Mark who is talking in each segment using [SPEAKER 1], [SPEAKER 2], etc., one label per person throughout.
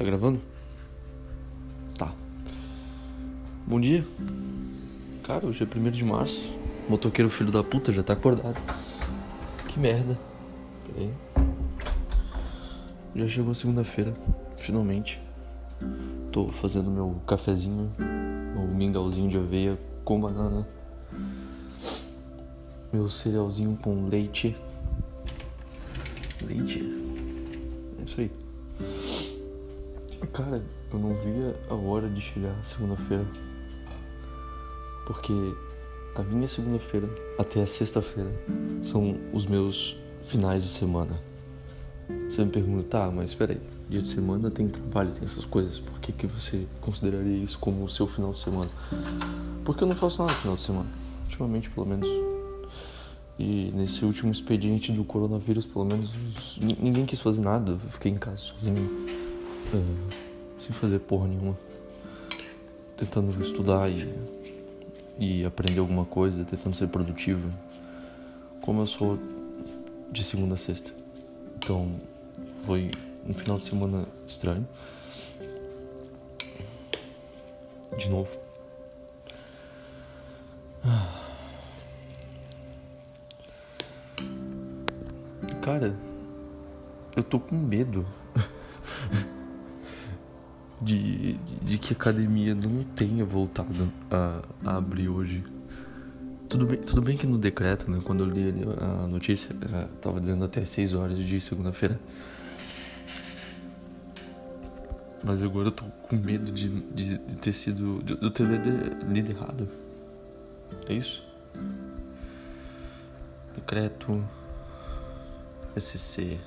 [SPEAKER 1] Tá gravando? Tá. Bom dia. Cara, hoje é 1 de março. Motoqueiro filho da puta já tá acordado. Que merda. Peraí. Já chegou segunda-feira, finalmente. Tô fazendo meu cafezinho, meu mingauzinho de aveia com banana. Meu cerealzinho com leite. Leite? Cara, eu não via a hora de chegar segunda-feira. Porque a minha segunda-feira até a sexta-feira são os meus finais de semana. Você me pergunta, tá, mas peraí, dia de semana tem trabalho, tem essas coisas, por que, que você consideraria isso como o seu final de semana? Porque eu não faço nada no final de semana, ultimamente pelo menos. E nesse último expediente do coronavírus, pelo menos, ninguém quis fazer nada, eu fiquei em casa sozinho, sem fazer porra nenhuma, tentando estudar e, e aprender alguma coisa, tentando ser produtivo, como eu sou de segunda a sexta. Então, foi um final de semana estranho. De novo. Cara, eu tô com medo de, de, que a academia não tenha voltado a, a, abrir hoje. Tudo bem, tudo bem que no decreto, né, quando eu li a notícia, eh, tava dizendo até 6 horas de segunda-feira. Mas agora eu tô com medo de, de, de ter sido. de eu ter lido, lido errado. É isso? Decreto. SC.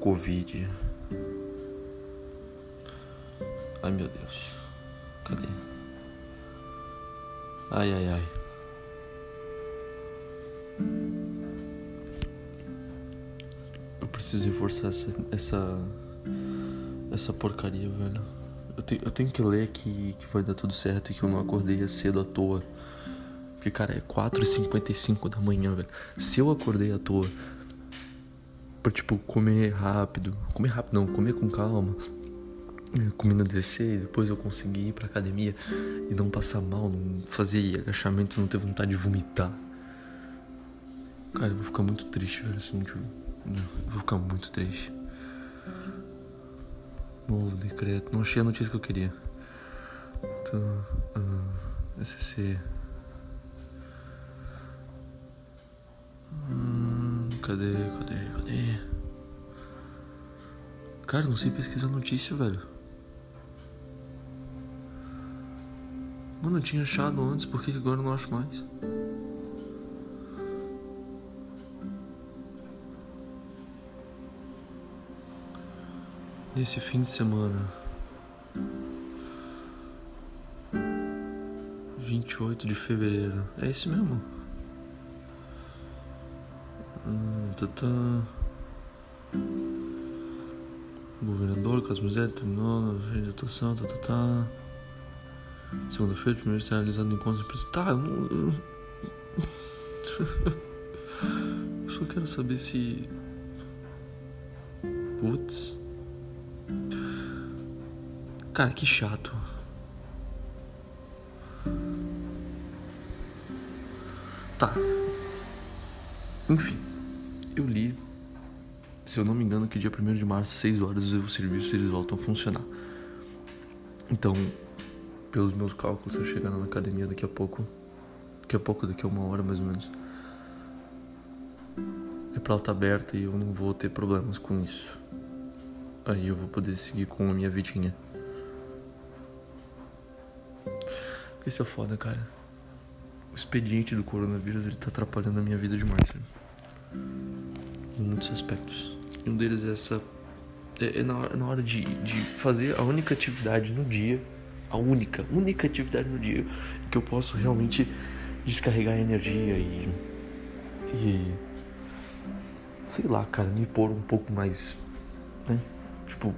[SPEAKER 1] Covid. Ai meu Deus. Cadê? Ai ai ai. Eu preciso reforçar essa, essa essa porcaria, velho. Eu, te, eu tenho que ler que, que vai dar tudo certo e que eu não acordei cedo à toa. Porque, cara, é 4h55 da manhã, velho. Se eu acordei à toa pra, tipo, comer rápido. Comer rápido não, comer com calma. Comida descer depois eu conseguir ir pra academia e não passar mal, não fazer agachamento, não ter vontade de vomitar. Cara, eu vou ficar muito triste, velho, assim, tipo, eu vou ficar muito triste. Novo decreto. Não achei a notícia que eu queria. Então, uh, SC. Hum, cadê, cadê, cadê? Cara, não sei pesquisar notícia, velho. Mano, eu tinha achado antes, por que agora eu não acho mais? Nesse fim de semana. 28 de fevereiro. É esse mesmo? Hum, tá. Governador, Misério, terminou, atuação, tá, tá, tá. Segunda-feira, primeiro ser realizado encontro de Tá, eu não. Eu só quero saber se. Putz. Cara, que chato. Tá. Enfim, eu li, se eu não me engano, que dia 1 de março, 6 horas, os serviços eles voltam a funcionar. Então, pelos meus cálculos, eu chegar na academia daqui a pouco, daqui a pouco, daqui a uma hora mais ou menos, é pra ela estar aberta e eu não vou ter problemas com isso. Aí eu vou poder seguir com a minha vidinha. Esse é foda, cara. O expediente do coronavírus ele tá atrapalhando a minha vida demais, velho. Em muitos aspectos. E um deles é essa. É, é na, hora, na hora de, de fazer a única atividade no dia. A única, única atividade no dia que eu posso realmente descarregar energia e. E. Sei lá, cara, me pôr um pouco mais. Né? Tipo.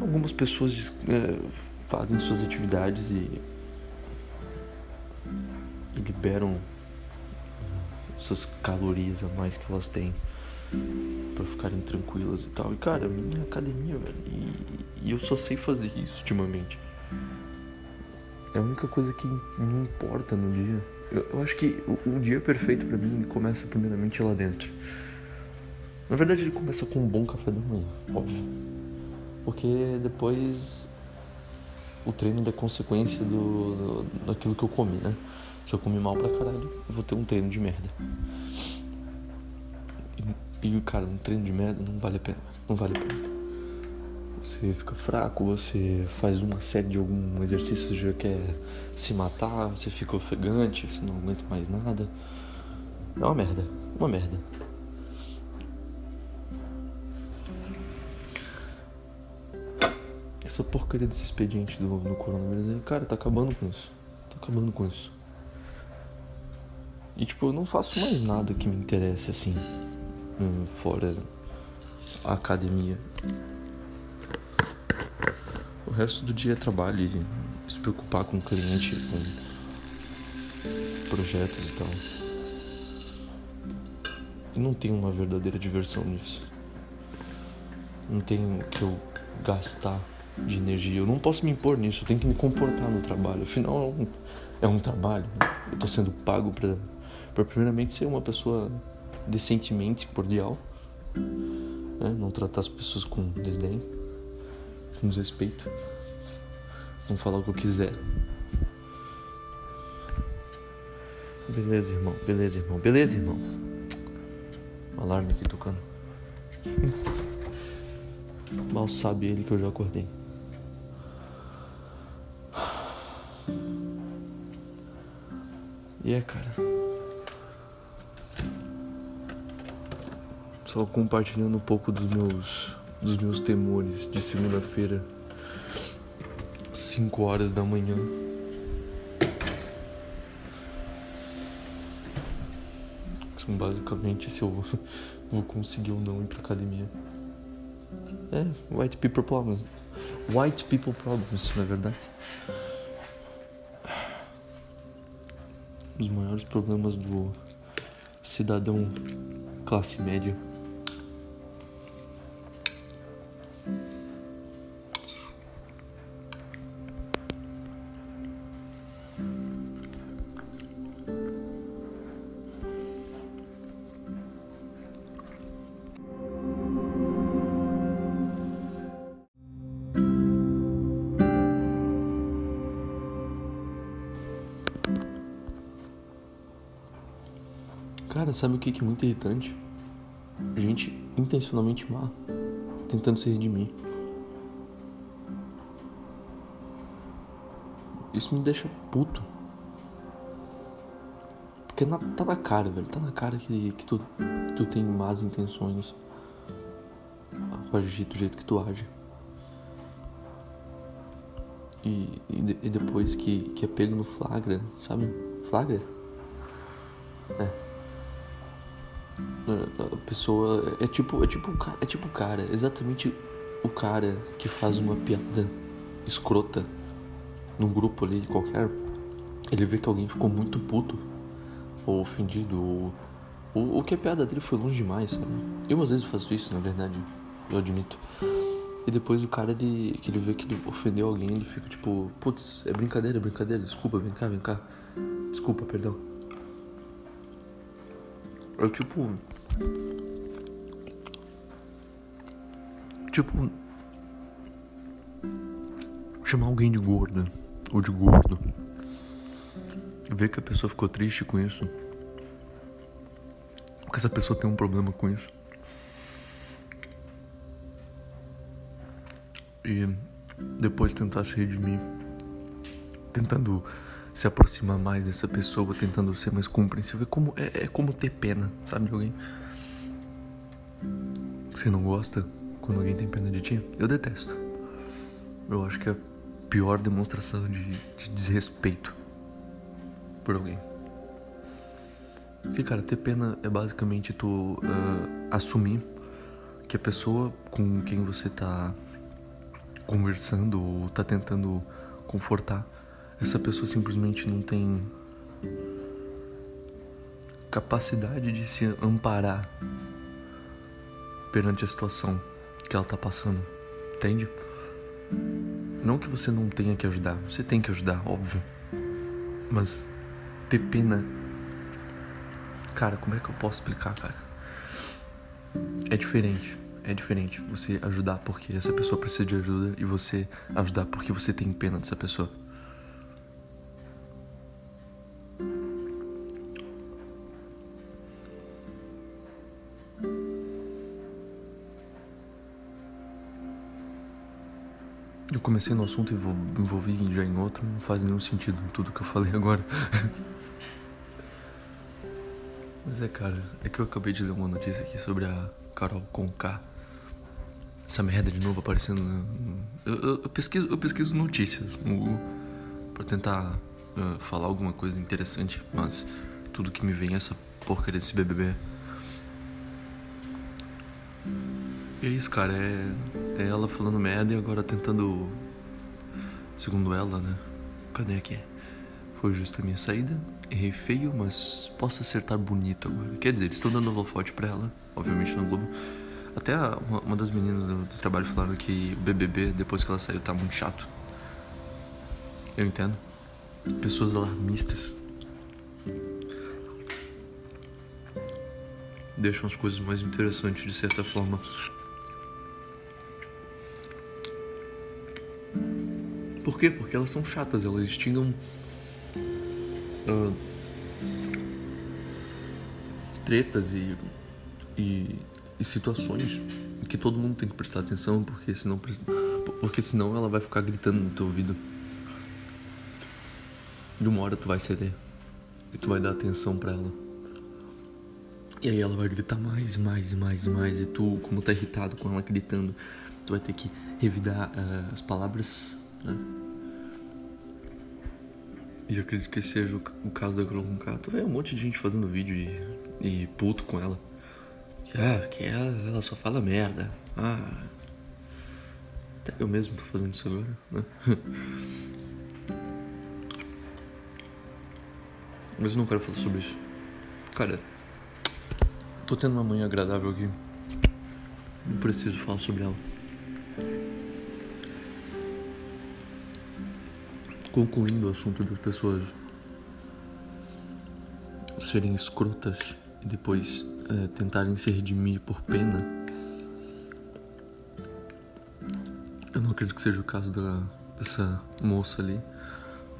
[SPEAKER 1] Algumas pessoas. É, fazem suas atividades e, e liberam essas calorias a mais que elas têm. Para ficarem tranquilas e tal. E cara, minha academia, velho. E, e, eu só sei fazer isso ultimamente. É a única coisa que me importa no dia. Eu, eu acho que o, o dia perfeito para mim começa primeiramente lá dentro. Na verdade, ele começa com um bom café da manhã, óbvio. Porque depois o treino é consequência do, do, daquilo que eu comi, né? Se eu comi mal pra caralho, eu vou ter um treino de merda. E, cara, um treino de merda não vale a pena. Não vale a pena. Você fica fraco, você faz uma série de algum exercício, já quer se matar, você fica ofegante, você não aguenta mais nada. É uma merda, uma merda. Essa porcaria desse expediente do, do coronavírus, cara, tá acabando com isso. Tá acabando com isso. E tipo, eu não faço mais nada que me interesse assim, fora a academia. O resto do dia é trabalho e se preocupar com o cliente, com projetos e tal. E não tem uma verdadeira diversão nisso. Não tem que eu gastar de energia. Eu não posso me impor nisso, eu tenho que me comportar no trabalho. Afinal, é um, é um trabalho. Eu tô sendo pago para primeiramente ser uma pessoa decentemente cordial, né? não tratar as pessoas com desdém, com desrespeito, não falar o que eu quiser. Beleza, irmão, beleza, irmão, beleza, irmão. alarme aqui tocando. Mal sabe ele que eu já acordei. E é, cara. Só compartilhando um pouco dos meus, dos meus temores de segunda-feira, 5 horas da manhã. São basicamente se eu vou conseguir ou não ir pra academia. É, white people problems. White people problems, na é verdade. Os maiores problemas do cidadão classe média. Cara, sabe o que é muito irritante? Gente intencionalmente má, tentando se redimir. Isso me deixa puto. Porque na, tá na cara, velho. Tá na cara que, que, tu, tu tem más intenções ao agir do jeito que tu age. E, e, e depois que, que é pego no flagra, sabe? Flagra? É a pessoa é tipo é tipo é tipo o cara exatamente o cara que faz uma piada escrota num grupo ali qualquer ele vê que alguém ficou muito puto ou ofendido ou, ou, ou que a piada dele foi longe demais sabe? Eu às vezes faço isso na verdade eu admito. E depois o cara ele que ele vê que ele ofendeu alguém ele fica tipo putz é brincadeira é brincadeira desculpa vem cá vem cá. Desculpa perdão eu tipo Tipo. Chamar alguém de gorda ou de gordo. Ver que a pessoa ficou triste com isso. Que essa pessoa tem um problema com isso. E depois tentar se redimir. Tentando se aproximar mais dessa pessoa, tentando ser mais compreensível. É como, é, é como ter pena, sabe, de alguém. Você não gosta quando alguém tem pena de ti? Eu detesto. Eu acho que é a pior demonstração de, de desrespeito por alguém. E cara, ter pena é basicamente tu uh, assumir que a pessoa com quem você tá conversando ou tá tentando confortar, essa pessoa simplesmente não tem capacidade de se amparar perante a situação que ela tá passando, entende? Não que você não tenha que ajudar, você tem que ajudar, óbvio. Mas ter pena. Cara, como é que eu posso explicar, cara? É diferente. É diferente você ajudar porque essa pessoa precisa de ajuda e você ajudar porque você tem pena dessa pessoa. Comecei no assunto e me envolvi já em outro, não faz nenhum sentido tudo que eu falei agora. Mas é, cara, é que eu acabei de ler uma notícia aqui sobre a Carol Conká. Essa merda de novo aparecendo. Eu, eu, eu pesquiso, eu pesquiso notícias no Google pra tentar uh, falar alguma coisa interessante, mas tudo que me vem é essa porcaria desse BBB. E é isso, cara, é, é ela falando merda e agora tentando. Segundo ela, né? Cadê aqui? Foi justa a minha saída, errei feio, mas posso acertar bonito agora. Quer dizer, eles estão dando holofote pra ela, obviamente no Globo. Até uma, uma das meninas do, do, trabalho falaram que o BBB, depois que ela saiu, tá muito chato. Eu entendo. Pessoas alarmistas. Deixam as coisas mais interessantes de certa forma. Por quê? Porque elas são chatas, elas instigam uh, tretas e, e, e, situações que todo mundo tem que prestar atenção, porque senão, porque senão ela vai ficar gritando no teu ouvido. De uma hora tu vai ceder e tu vai dar atenção para ela. E aí ela vai gritar mais, mais, mais, mais. E tu, como tá irritado com ela gritando, tu vai ter que revidar uh, as palavras né? E eu acredito que seja o, caso da Carol Conká. Tu vê um monte de gente fazendo vídeo e, e puto com ela. Que, ah, que ela, ela só fala merda. Ah. Até eu mesmo tô fazendo isso agora, né? Mas eu não quero falar sobre isso. Cara, tô tendo uma manhã agradável aqui. Não preciso falar sobre ela. Concluindo o assunto das pessoas serem escrotas e depois é, tentarem se redimir por pena, eu não acredito que seja o caso da, dessa moça ali.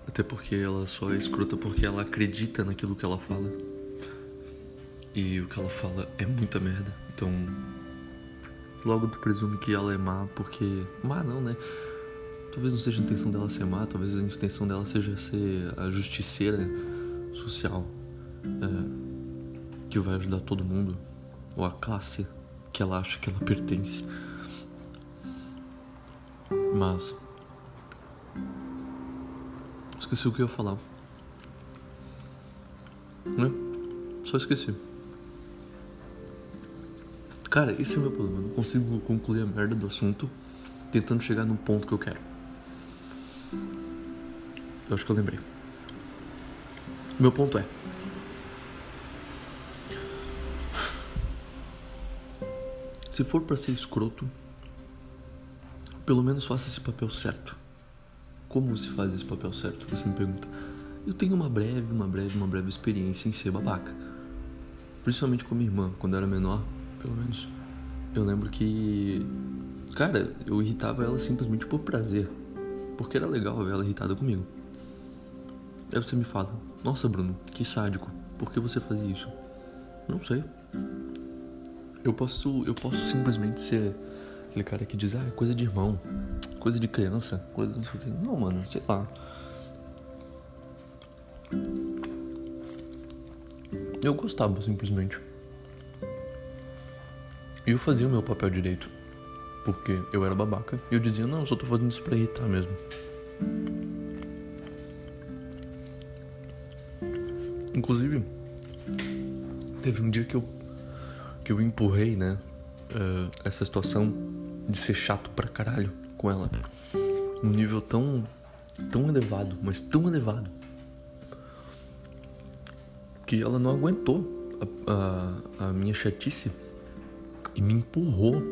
[SPEAKER 1] Até porque ela só é escrota porque ela acredita naquilo que ela fala. E o que ela fala é muita merda. Então, logo tu presume que ela é má porque. Má não, né? Talvez não seja a intenção dela ser má, talvez a intenção dela seja ser a justiceira social é, que vai ajudar todo mundo, ou a classe que ela acha que ela pertence. Mas. Esqueci o que eu ia falar. Né? Só esqueci. Cara, esse é o meu problema. Eu não consigo concluir a merda do assunto tentando chegar no ponto que eu quero. Eu acho que eu lembrei. Meu ponto é. Se for para ser escroto, pelo menos faça esse papel certo. Como se faz esse papel certo? Você me pergunta. Eu tenho uma breve, uma breve, uma breve experiência em ser babaca. Principalmente com minha irmã, quando eu era menor, pelo menos. Eu lembro que. Cara, eu irritava ela simplesmente por prazer. Porque era legal ver ela irritada comigo. Aí você me fala: Nossa, Bruno, que sádico. Por que você fazia isso? Não sei. Eu posso, eu posso simplesmente ser aquele cara que diz: Ah, é coisa de irmão, coisa de criança, coisa não sei o que. Não, mano, sei lá. Eu gostava simplesmente. E eu fazia o meu papel direito. Porque eu era babaca. E eu dizia: Não, só tô fazendo isso pra irritar mesmo. Inclusive, teve um dia que eu, que eu empurrei, né? Uh, essa situação de ser chato pra caralho com ela. Num nível tão, tão elevado, mas tão elevado. Que ela não aguentou a, a, a minha chatice. e me empurrou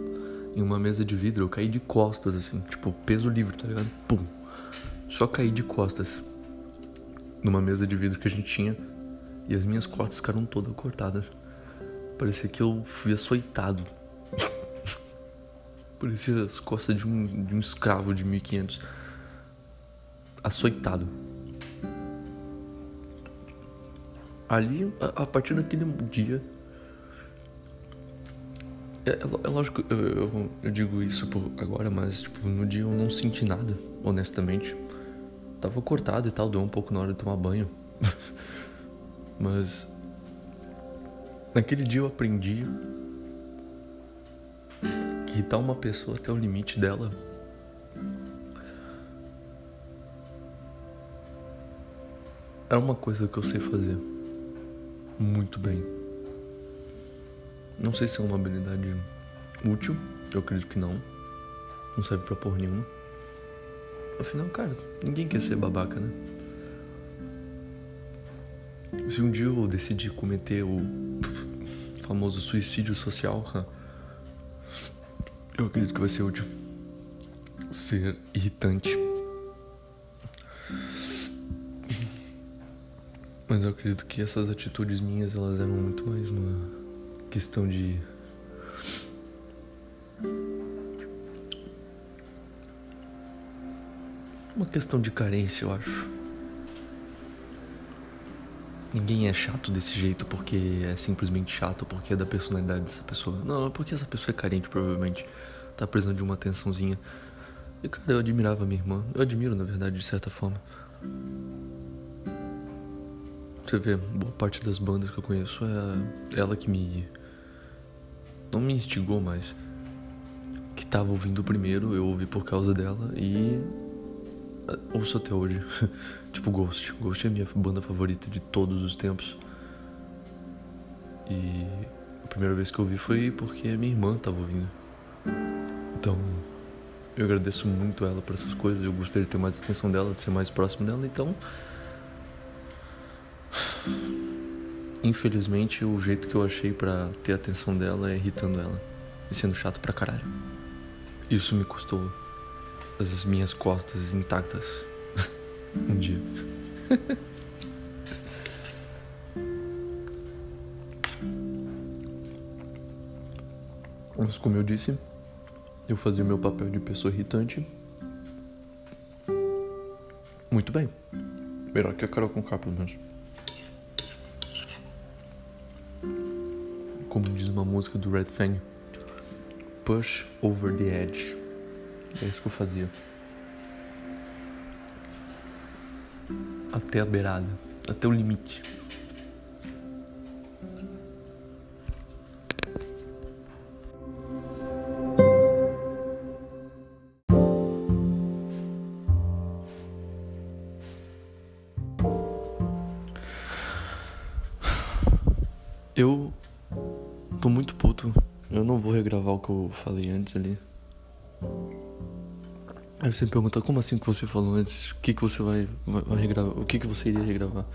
[SPEAKER 1] em uma mesa de vidro. Eu caí de costas, assim, tipo, peso livre, tá ligado? Pum. Só caí de costas numa mesa de vidro que a gente tinha e as minhas costas ficaram todas cortadas. Parecia que eu fui açoitado. Parecia as costas de um, de um escravo de 1500. Açoitado. Ali, a, a partir daquele dia. É, é, é lógico, eu, eu, eu, digo isso por agora, mas tipo, no dia eu não senti nada, honestamente. Tava cortado e tal, deu um pouco na hora de tomar banho. mas. Naquele dia eu aprendi que irritar uma pessoa até o limite dela é uma coisa que eu sei fazer muito bem. Não sei se é uma habilidade útil, eu acredito que não. Não serve pra porra nenhuma. Afinal, cara, ninguém quer ser babaca, né? Se um dia eu decidir cometer o famoso suicídio social, eu acredito que vai ser útil. Ser irritante. Mas eu acredito que essas atitudes minhas, elas eram muito mais uma questão de uma questão de carência, eu acho. Ninguém é chato desse jeito porque é simplesmente chato, porque é da personalidade dessa pessoa. Não, é porque essa pessoa é carente, provavelmente. Tá precisando de uma atençãozinha. E, cara, eu admirava minha irmã. Eu admiro, na verdade, de certa forma. Você vê, boa parte das bandas que eu conheço é ela que me. Não me instigou, mas. Que tava ouvindo primeiro, eu ouvi por causa dela e. Ouço até hoje. tipo Ghost. Ghost é a minha banda favorita de todos os tempos. E. A primeira vez que eu ouvi foi porque minha irmã tava ouvindo. Então. Eu agradeço muito ela por essas coisas. Eu gostaria de ter mais atenção dela, de ser mais próximo dela. Então. Infelizmente, o jeito que eu achei para ter a atenção dela é irritando ela e sendo chato pra caralho. Isso me custou as minhas costas intactas um dia. Mas como eu disse, eu fazia o meu papel de pessoa irritante muito bem. Melhor que a Carol com K, pelo menos. como diz uma música do Red Fang, push over the edge. É isso que eu fazia. Até a beirada, até o limite. Eu tô muito puto. Eu não vou regravar o que eu falei antes ali. Aí você me pergunta, como assim que você falou antes? O que, que você vai, vai, vai regravar? O que, que você iria regravar?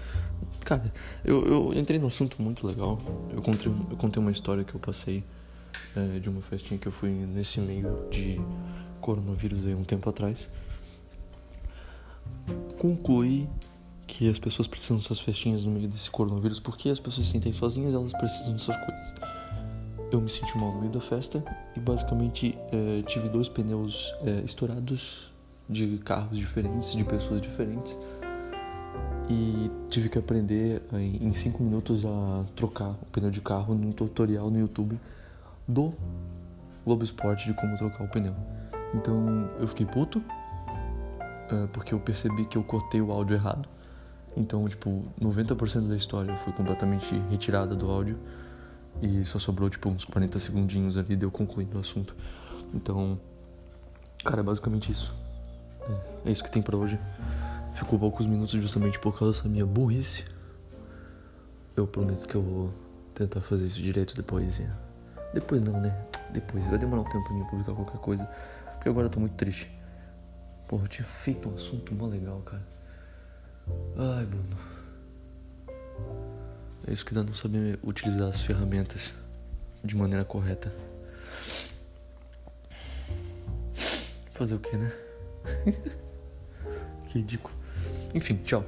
[SPEAKER 1] Cara, eu, eu entrei num assunto muito legal. Eu contei, eu contei uma história que eu passei é, de uma festinha que eu fui nesse meio de coronavírus aí um tempo atrás. Concluí que as pessoas precisam dessas festinhas no meio desse coronavírus porque as pessoas se sentem sozinhas elas precisam dessas coisas eu me senti mal no meio da festa e basicamente é, tive dois pneus é, estourados de carros diferentes, de pessoas diferentes e tive que aprender em 5 minutos a trocar o pneu de carro num tutorial no YouTube do Globo Esporte de como trocar o pneu. Então eu fiquei puto porque eu percebi que eu cortei o áudio errado. Então, tipo, 90% da história foi completamente retirada do áudio e só sobrou tipo uns 40 segundinhos ali de eu concluindo o assunto. Então, cara, é basicamente isso. É, é isso que tem para hoje. Ficou poucos minutos justamente por causa dessa minha burrice. Eu prometo que eu vou tentar fazer isso direito depois. Depois não, né? Depois. Vai demorar um tempo pra mim publicar qualquer coisa. Porque agora eu tô muito triste. Porra, eu tinha feito um assunto mó legal, cara. Ai, Bruno. É isso que dá não saber utilizar as ferramentas de maneira correta. Fazer o que, né? que ridículo. Enfim, tchau.